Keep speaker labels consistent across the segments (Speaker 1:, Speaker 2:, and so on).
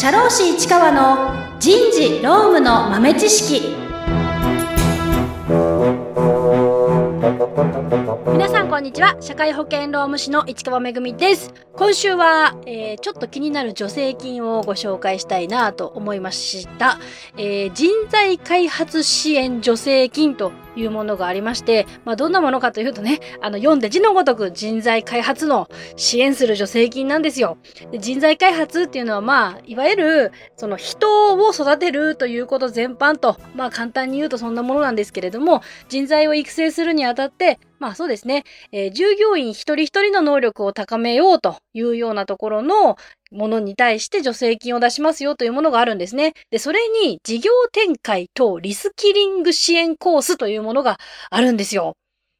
Speaker 1: 社労士市川の人事労務の豆知識。皆さんこんにちは。社会保険労務士の市川めぐみです。今週は、えー、ちょっと気になる助成金をご紹介したいなと思いました、えー、人材開発支援助成金というものがありまして、まあ、どんなものかというとね、あの、読んで字のごとく人材開発の支援する助成金なんですよ。で人材開発っていうのは、まあ、いわゆる、その人を育てるということ全般と、まあ、簡単に言うとそんなものなんですけれども、人材を育成するにあたって、まあそうですね、えー、従業員一人一人の能力を高めようというようなところのものに対して助成金を出しますよというものがあるんですね。で、それに事業展開とリスキリング支援コースというものがあるんですよ。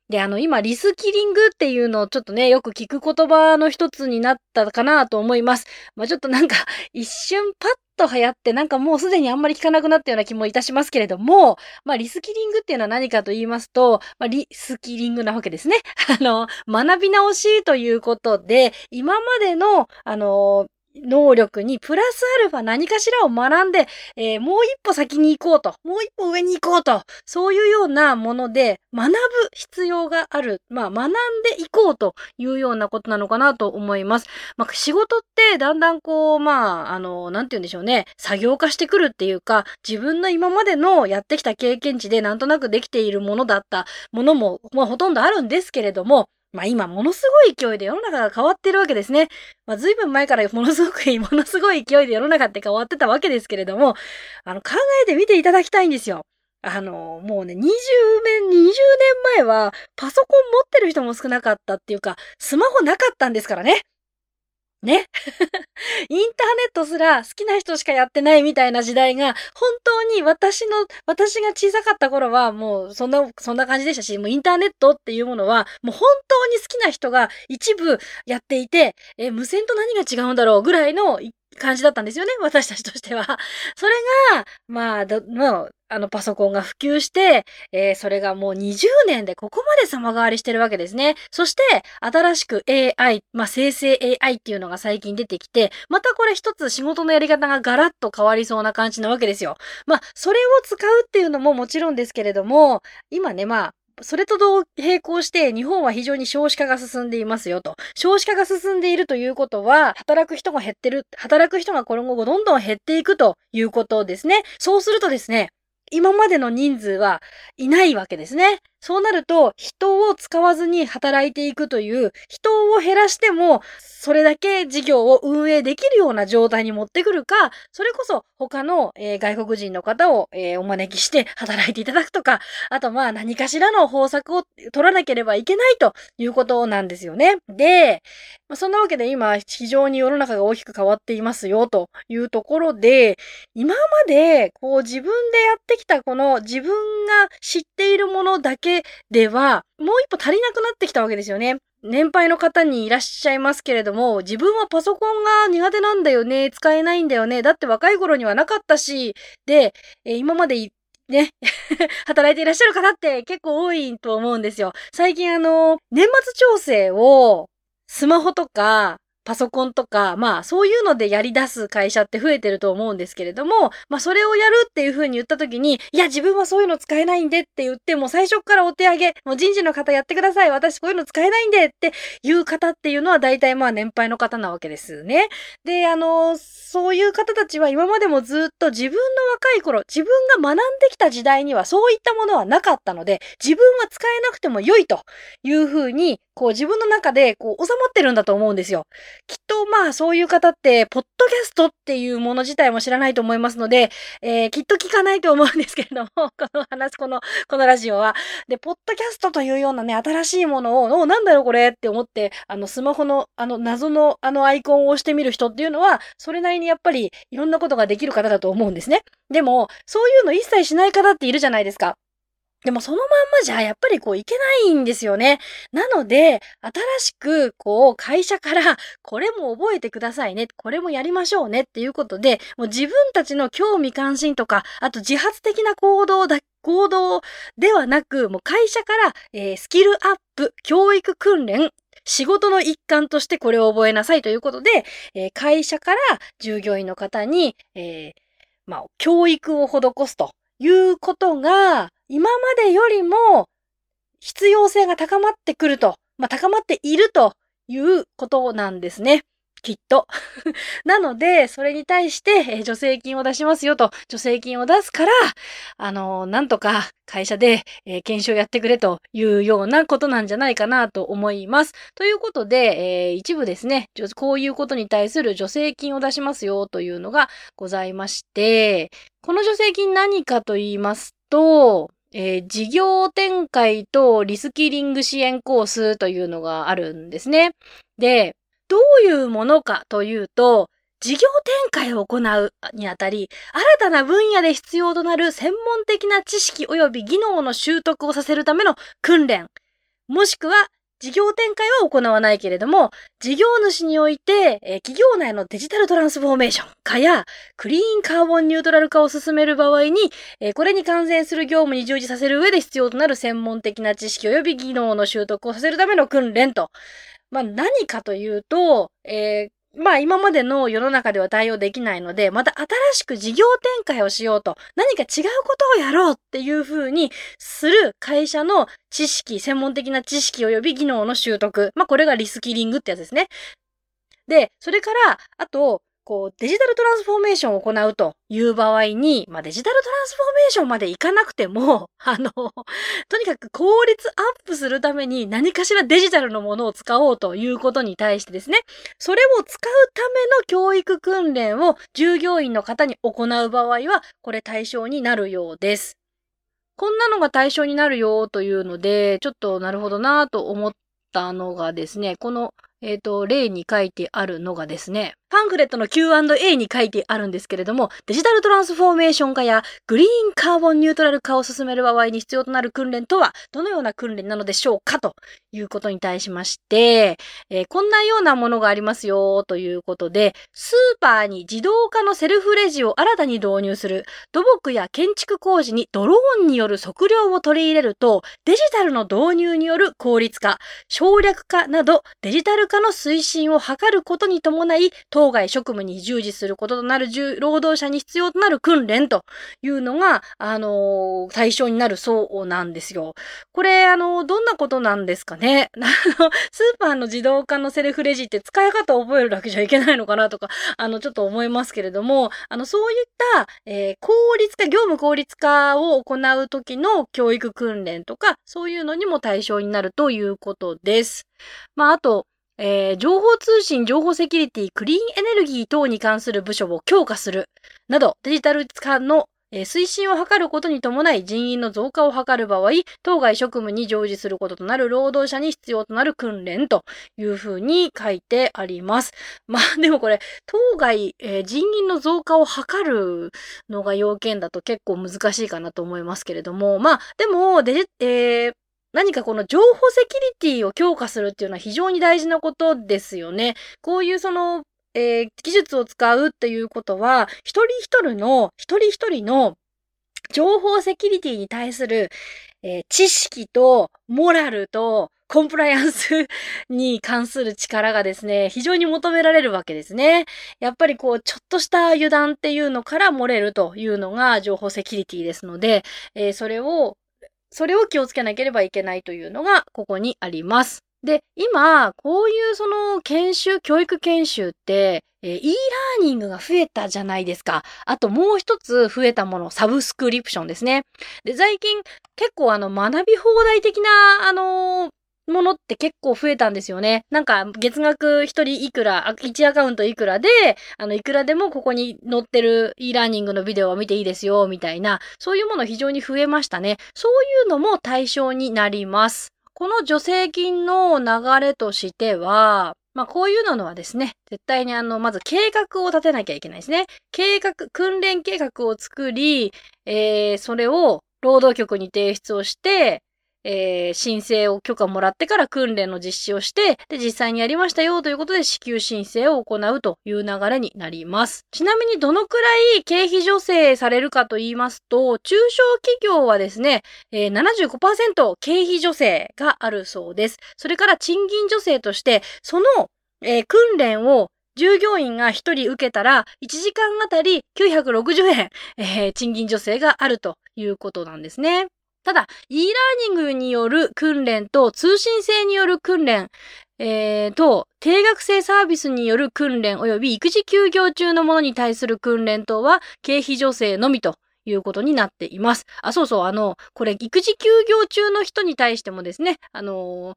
Speaker 1: で、あの、今、リスキリングっていうのをちょっとね、よく聞く言葉の一つになったかなと思います。まあ、ちょっとなんか、一瞬パッと流行って、なんかもうすでにあんまり聞かなくなったような気もいたしますけれども、まあ、リスキリングっていうのは何かと言いますと、まあ、リスキリングなわけですね。あの、学び直しということで、今までの、あの、能力にプラスアルファ何かしらを学んで、えー、もう一歩先に行こうと、もう一歩上に行こうと、そういうようなもので学ぶ必要がある。まあ、学んでいこうというようなことなのかなと思います。まあ、仕事ってだんだんこう、まあ、あの、なんて言うんでしょうね。作業化してくるっていうか、自分の今までのやってきた経験値でなんとなくできているものだったものも、まあ、ほとんどあるんですけれども、まあ今ものすごい勢いで世の中が変わってるわけですね。まあ随分前からものすごく、ものすごい勢いで世の中って変わってたわけですけれども、あの考えてみていただきたいんですよ。あの、もうね、20年、20年前はパソコン持ってる人も少なかったっていうか、スマホなかったんですからね。ね。インターネットすら好きな人しかやってないみたいな時代が、本当に私の、私が小さかった頃はもうそんな、そんな感じでしたし、もうインターネットっていうものは、もう本当に好きな人が一部やっていて、え、無線と何が違うんだろうぐらいの感じだったんですよね、私たちとしては。それが、まあ、ど、まあ、あのパソコンが普及して、えー、それがもう20年でここまで様変わりしてるわけですね。そして、新しく AI、まあ、生成 AI っていうのが最近出てきて、またこれ一つ仕事のやり方がガラッと変わりそうな感じなわけですよ。まあ、それを使うっていうのももちろんですけれども、今ね、まあ、それと同並行して日本は非常に少子化が進んでいますよと。少子化が進んでいるということは、働く人が減ってる、働く人が今後どんどん減っていくということですね。そうするとですね、今までの人数はいないわけですね。そうなると、人を使わずに働いていくという、人を減らしても、それだけ事業を運営できるような状態に持ってくるか、それこそ他の、えー、外国人の方を、えー、お招きして働いていただくとか、あとまあ何かしらの方策を取らなければいけないということなんですよね。で、そんなわけで今非常に世の中が大きく変わっていますよというところで、今までこう自分でやってきたこの自分が知っているものだけけでは、もう一歩足りなくなってきたわけですよね。年配の方にいらっしゃいますけれども、自分はパソコンが苦手なんだよね、使えないんだよね、だって若い頃にはなかったし、で、え今までね、働いていらっしゃる方って結構多いと思うんですよ。最近あの、年末調整をスマホとかパソコンとか、まあそういうのでやり出す会社って増えてると思うんですけれども、まあそれをやるっていう風に言った時に、いや自分はそういうの使えないんでって言って、もう最初からお手上げ、もう人事の方やってください、私こういうの使えないんでっていう方っていうのは大体まあ年配の方なわけですね。で、あの、そういう方たちは今までもずっと自分の若い頃、自分が学んできた時代にはそういったものはなかったので、自分は使えなくても良いという風に、こう自分の中でこう収まってるんだと思うんですよ。きっとまあそういう方って、ポッドキャストっていうもの自体も知らないと思いますので、えー、きっと聞かないと思うんですけれども、この話、この、このラジオは。で、ポッドキャストというようなね、新しいものを、お、なんだろうこれって思って、あの、スマホの、あの、謎の、あのアイコンを押してみる人っていうのは、それなりにやっぱりいろんなことができる方だと思うんですね。でも、そういうの一切しない方っているじゃないですか。でもそのまんまじゃやっぱりこういけないんですよね。なので、新しくこう会社からこれも覚えてくださいね、これもやりましょうねっていうことで、もう自分たちの興味関心とか、あと自発的な行動だ、行動ではなく、もう会社から、えー、スキルアップ、教育訓練、仕事の一環としてこれを覚えなさいということで、えー、会社から従業員の方に、えー、まあ、教育を施すということが、今までよりも必要性が高まってくると、まあ、高まっているということなんですね。きっと。なので、それに対して、えー、助成金を出しますよと、助成金を出すから、あの、なんとか会社で、えー、研修をやってくれというようなことなんじゃないかなと思います。ということで、え一部ですね、こういうことに対する助成金を出しますよというのがございまして、この助成金何かと言いますと、えー、事業展開とリスキリング支援コースというのがあるんですね。で、どういうものかというと、事業展開を行うにあたり、新たな分野で必要となる専門的な知識及び技能の習得をさせるための訓練、もしくは事業展開は行わないけれども、事業主において、え企業内のデジタルトランスフォーメーション化や、クリーンカーボンニュートラル化を進める場合に、えこれに関連する業務に従事させる上で必要となる専門的な知識及び技能の習得をさせるための訓練と。まあ、何かというと、えー、まあ今までの世の中では対応できないので、また新しく事業展開をしようと、何か違うことをやろうっていうふうにする会社の知識、専門的な知識及び技能の習得。まあこれがリスキリングってやつですね。で、それから、あと、こう、デジタルトランスフォーメーションを行うという場合に、まあ、デジタルトランスフォーメーションまでいかなくても、あの、とにかく効率アップするために何かしらデジタルのものを使おうということに対してですね、それを使うための教育訓練を従業員の方に行う場合は、これ対象になるようです。こんなのが対象になるよというので、ちょっとなるほどなと思ったのがですね、このえっ、ー、と、例に書いてあるのがですね、パンフレットの Q&A に書いてあるんですけれども、デジタルトランスフォーメーション化やグリーンカーボンニュートラル化を進める場合に必要となる訓練とは、どのような訓練なのでしょうかということに対しまして、えー、こんなようなものがありますよということで、スーパーに自動化のセルフレジを新たに導入する、土木や建築工事にドローンによる測量を取り入れると、デジタルの導入による効率化、省略化などデジタル化の推進を図ることに伴い、当該職務に従事することとなる労働者に必要となる訓練というのが、あの、対象になるそうなんですよ。これ、あの、どんなことなんですかね あのスーパーの自動化のセルフレジって使い方を覚えるだけじゃいけないのかなとか、あの、ちょっと思いますけれども、あの、そういった、えー、効率化、業務効率化を行う時の教育訓練とか、そういうのにも対象になるということです。まあ、あと、えー、情報通信、情報セキュリティ、クリーンエネルギー等に関する部署を強化するなど、デジタル化のえー、推進を図ることに伴い人員の増加を図る場合、当該職務に乗事することとなる労働者に必要となる訓練というふうに書いてあります。まあでもこれ、当該、えー、人員の増加を図るのが要件だと結構難しいかなと思いますけれども、まあでも、で、えー何かこの情報セキュリティを強化するっていうのは非常に大事なことですよね。こういうその、えー、技術を使うっていうことは、一人一人の、一人一人の情報セキュリティに対する、えー、知識とモラルとコンプライアンスに関する力がですね、非常に求められるわけですね。やっぱりこう、ちょっとした油断っていうのから漏れるというのが情報セキュリティですので、えー、それをそれを気をつけなければいけないというのがここにあります。で、今、こういうその研修、教育研修って、えー、e ラーニングが増えたじゃないですか。あともう一つ増えたもの、サブスクリプションですね。で、最近結構あの学び放題的な、あのー、ものって結構増えたんですよね。なんか、月額一人いくら、1アカウントいくらで、あの、いくらでもここに載ってる e ラーニングのビデオを見ていいですよ、みたいな、そういうもの非常に増えましたね。そういうのも対象になります。この助成金の流れとしては、まあこういうのはですね、絶対にあの、まず計画を立てなきゃいけないですね。計画、訓練計画を作り、えー、それを労働局に提出をして、えー、申請を許可もらってから訓練の実施をして、で、実際にやりましたよということで支給申請を行うという流れになります。ちなみにどのくらい経費助成されるかと言いますと、中小企業はですね、えー、75%経費助成があるそうです。それから賃金助成として、その、えー、訓練を従業員が1人受けたら、1時間あたり960円、えー、賃金助成があるということなんですね。ただ、e ラーニングによる訓練と通信制による訓練、えー、と、定額制サービスによる訓練及び育児休業中のものに対する訓練等は経費助成のみということになっています。あ、そうそう、あの、これ、育児休業中の人に対してもですね、あのー、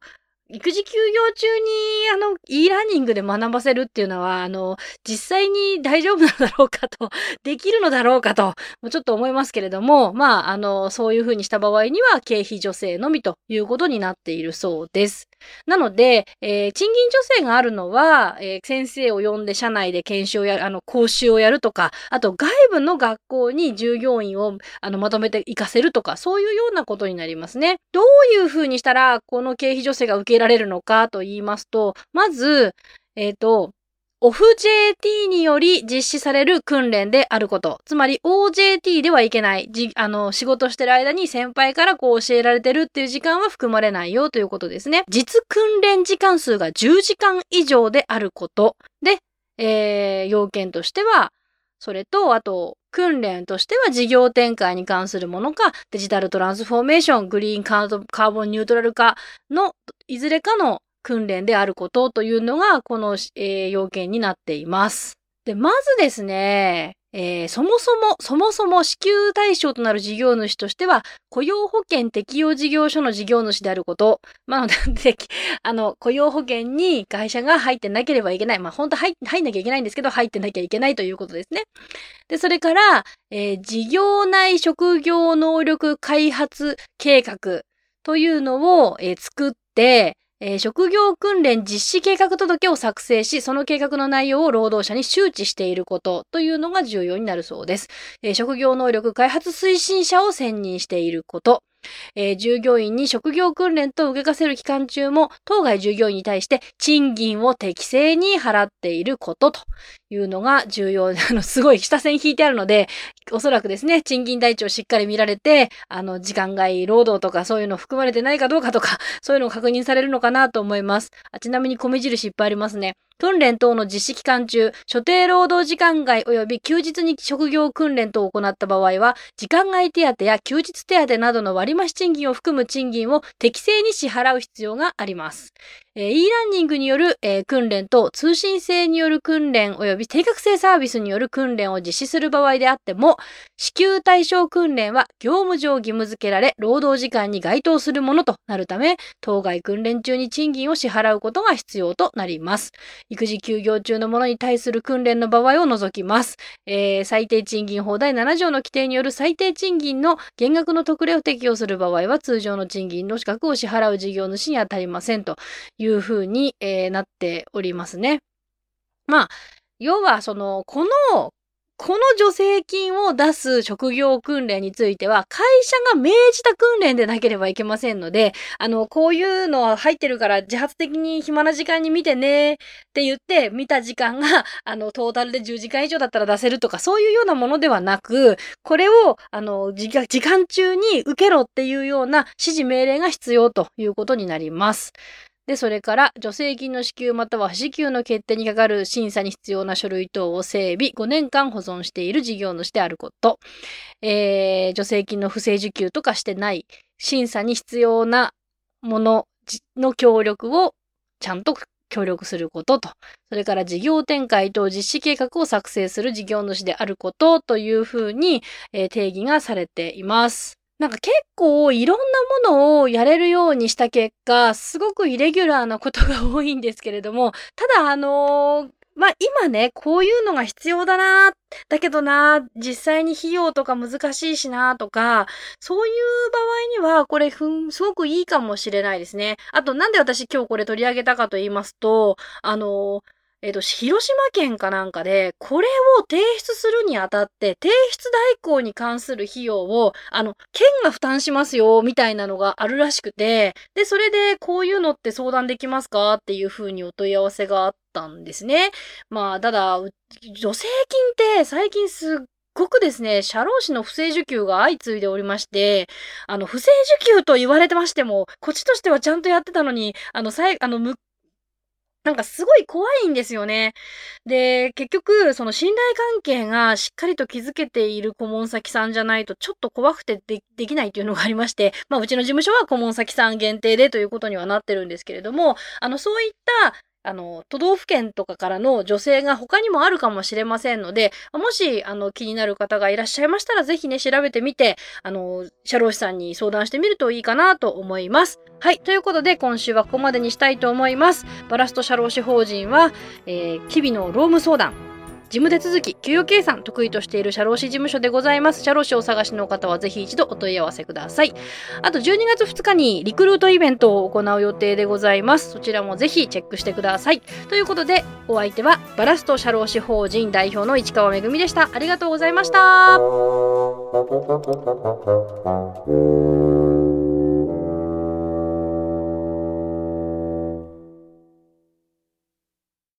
Speaker 1: 育児休業中に、あの、e ラーニングで学ばせるっていうのは、あの、実際に大丈夫なのだろうかと、できるのだろうかと、もうちょっと思いますけれども、まあ、あの、そういうふうにした場合には、経費助成のみということになっているそうです。なので、えー、賃金助成があるのは、えー、先生を呼んで社内で研修をやる、あの、講習をやるとか、あと外部の学校に従業員をあのまとめて行かせるとか、そういうようなことになりますね。どういうふうにしたら、この経費助成が受けられるのかと言いますと、まず、えっ、ー、と、オフ JT により実施される訓練であること。つまり OJT ではいけない。じ、あの、仕事してる間に先輩からこう教えられてるっていう時間は含まれないよということですね。実訓練時間数が10時間以上であること。で、えー、要件としては、それと、あと、訓練としては事業展開に関するものか、デジタルトランスフォーメーション、グリーンカーボンニュートラル化のいずれかの訓練であることというのが、この、えー、要件になっています。で、まずですね、えー、そもそも、そもそも支給対象となる事業主としては、雇用保険適用事業所の事業主であること。まあ、で、あの、雇用保険に会社が入ってなければいけない。まあ、本当入、入んなきゃいけないんですけど、入ってなきゃいけないということですね。で、それから、えー、事業内職業能力開発計画というのを、えー、作って、えー、職業訓練実施計画届を作成し、その計画の内容を労働者に周知していることというのが重要になるそうです。えー、職業能力開発推進者を選任していること。えー、従業員に職業訓練と受けかせる期間中も、当該従業員に対して賃金を適正に払っていることというのが重要で。あの、すごい下線引いてあるので、おそらくですね、賃金台帳をしっかり見られて、あの、時間外労働とかそういうの含まれてないかどうかとか、そういうのを確認されるのかなと思います。あちなみに米印いっぱいありますね。訓練等の実施期間中、所定労働時間外及び休日に職業訓練等を行った場合は、時間外手当や休日手当などの割増賃金を含む賃金を適正に支払う必要があります。えー、e ランニングによる、えー、訓練と通信制による訓練及び定額制サービスによる訓練を実施する場合であっても、支給対象訓練は業務上義務付けられ、労働時間に該当するものとなるため、当該訓練中に賃金を支払うことが必要となります。育児休業中の者に対する訓練の場合を除きます。えー、最低賃金法第7条の規定による最低賃金の減額の特例を適用する場合は、通常の賃金の資格を支払う事業主に当たりませんというふうに、えー、なっておりますね。まあ、要は、その、このこの助成金を出す職業訓練については、会社が命じた訓練でなければいけませんので、あの、こういうのは入ってるから自発的に暇な時間に見てねって言って、見た時間が、あの、トータルで10時間以上だったら出せるとか、そういうようなものではなく、これを、あの、時間中に受けろっていうような指示命令が必要ということになります。で、それから、助成金の支給または不支給の決定にかかる審査に必要な書類等を整備、5年間保存している事業主であること、えー、助成金の不正受給とかしてない、審査に必要なものの協力をちゃんと協力することと、それから事業展開と実施計画を作成する事業主であることというふうに、えー、定義がされています。なんか結構いろんなものをやれるようにした結果、すごくイレギュラーなことが多いんですけれども、ただあのー、まあ、今ね、こういうのが必要だな、だけどな、実際に費用とか難しいしな、とか、そういう場合には、これふん、すごくいいかもしれないですね。あと、なんで私今日これ取り上げたかと言いますと、あのーえっ、と、広島県かなんかで、これを提出するにあたって、提出代行に関する費用を、あの、県が負担しますよ、みたいなのがあるらしくて、で、それで、こういうのって相談できますかっていう風にお問い合わせがあったんですね。まあ、ただ、助成金って最近すっごくですね、社労士の不正受給が相次いでおりまして、あの、不正受給と言われてましても、こっちとしてはちゃんとやってたのに、あの、さい、あの、なんかすごい怖いんですよね。で、結局、その信頼関係がしっかりと築けている顧問先さんじゃないと、ちょっと怖くてできないというのがありまして、まあ、うちの事務所は顧問先さん限定でということにはなってるんですけれども、あの、そういったあの、都道府県とかからの女性が他にもあるかもしれませんので、もし、あの、気になる方がいらっしゃいましたら、ぜひね、調べてみて、あの、社労士さんに相談してみるといいかなと思います。はい。ということで、今週はここまでにしたいと思います。バラスト社労士法人は、えー、日々の労務相談、事務手続き、給与計算得意としている社労士事務所でございます。社労士をお探しの方はぜひ一度お問い合わせください。あと12月2日にリクルートイベントを行う予定でございます。そちらもぜひチェックしてください。ということで、お相手はバラスト社労士法人代表の市川めぐみでした。ありがとうございました。